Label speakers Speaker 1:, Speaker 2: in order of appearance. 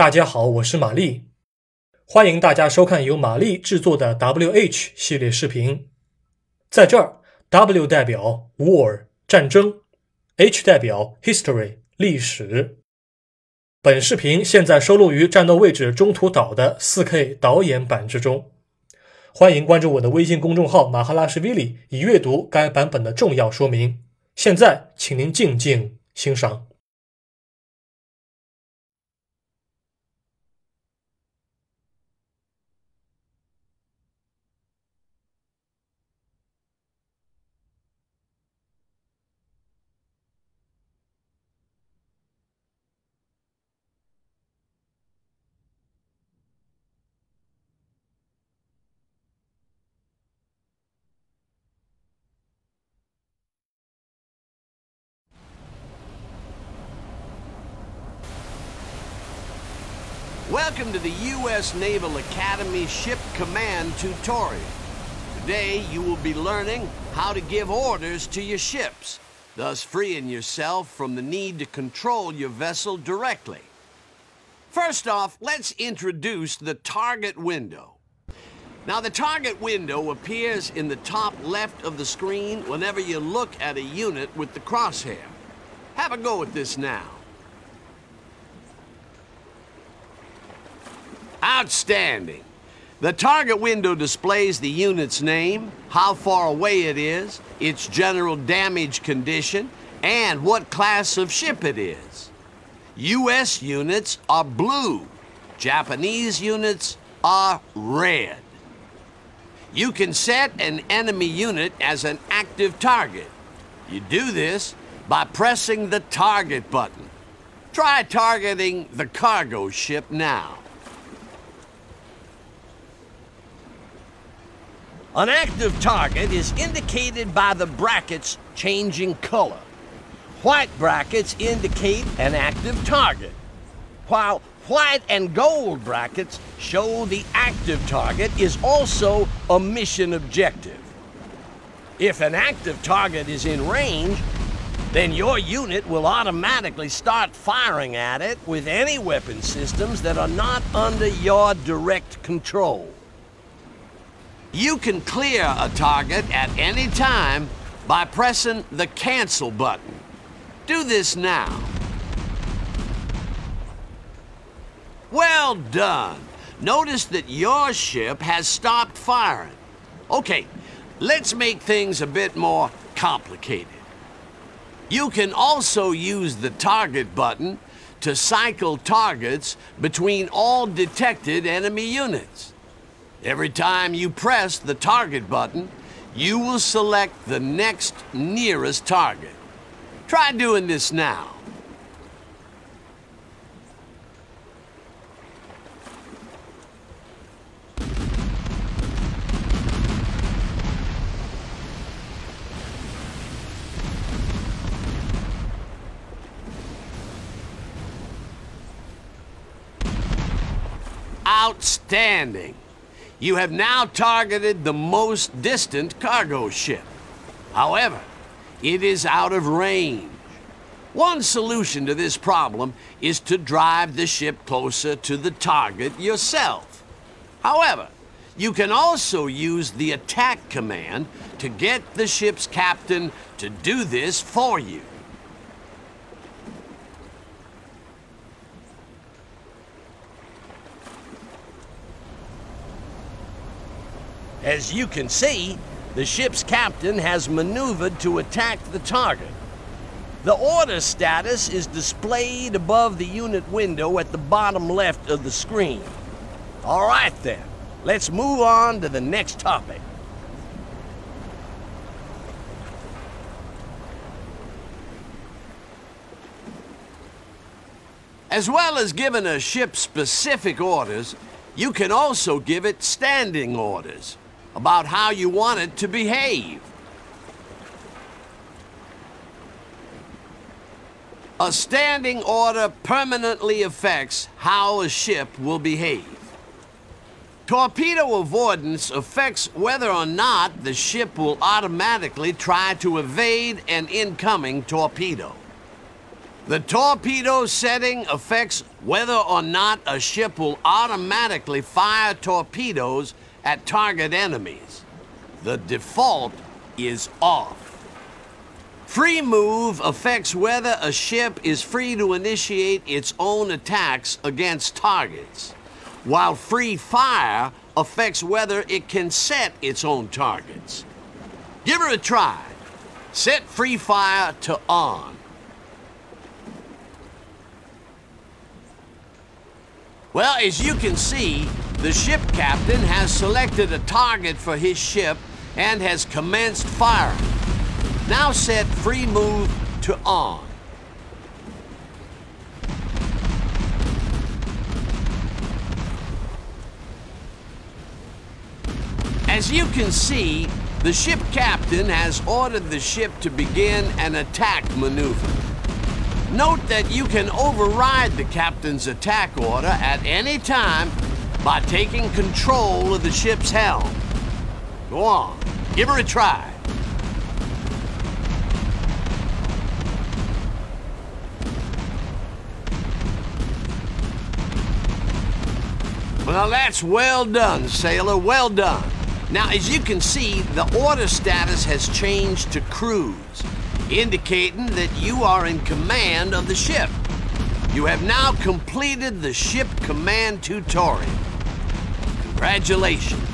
Speaker 1: 大家好，我是玛丽，欢迎大家收看由玛丽制作的 WH 系列视频。在这儿，W 代表 War 战争，H 代表 History 历史。本视频现在收录于《战斗位置：中途岛》的 4K 导演版之中。欢迎关注我的微信公众号“马哈拉什 v 里”，以阅读该版本的重要说明。现在，请您静静欣赏。
Speaker 2: Welcome to the U.S. Naval Academy Ship Command Tutorial. Today you will be learning how to give orders to your ships, thus freeing yourself from the need to control your vessel directly. First off, let's introduce the target window. Now the target window appears in the top left of the screen whenever you look at a unit with the crosshair. Have a go at this now. Outstanding. The target window displays the unit's name, how far away it is, its general damage condition, and what class of ship it is. U.S. units are blue. Japanese units are red. You can set an enemy unit as an active target. You do this by pressing the target button. Try targeting the cargo ship now. An active target is indicated by the brackets changing color. White brackets indicate an active target, while white and gold brackets show the active target is also a mission objective. If an active target is in range, then your unit will automatically start firing at it with any weapon systems that are not under your direct control. You can clear a target at any time by pressing the cancel button. Do this now. Well done. Notice that your ship has stopped firing. Okay, let's make things a bit more complicated. You can also use the target button to cycle targets between all detected enemy units. Every time you press the target button, you will select the next nearest target. Try doing this now. Outstanding. You have now targeted the most distant cargo ship. However, it is out of range. One solution to this problem is to drive the ship closer to the target yourself. However, you can also use the attack command to get the ship's captain to do this for you. As you can see, the ship's captain has maneuvered to attack the target. The order status is displayed above the unit window at the bottom left of the screen. All right then, let's move on to the next topic. As well as giving a ship specific orders, you can also give it standing orders about how you want it to behave. A standing order permanently affects how a ship will behave. Torpedo avoidance affects whether or not the ship will automatically try to evade an incoming torpedo. The torpedo setting affects whether or not a ship will automatically fire torpedoes at target enemies. The default is off. Free move affects whether a ship is free to initiate its own attacks against targets, while free fire affects whether it can set its own targets. Give her a try. Set free fire to on. Well, as you can see, the ship captain has selected a target for his ship and has commenced firing. Now set free move to on. As you can see, the ship captain has ordered the ship to begin an attack maneuver. Note that you can override the captain's attack order at any time by taking control of the ship's helm. Go on, give her a try. Well, that's well done, sailor, well done. Now, as you can see, the order status has changed to cruise, indicating that you are in command of the ship. You have now completed the ship command tutorial. Congratulations.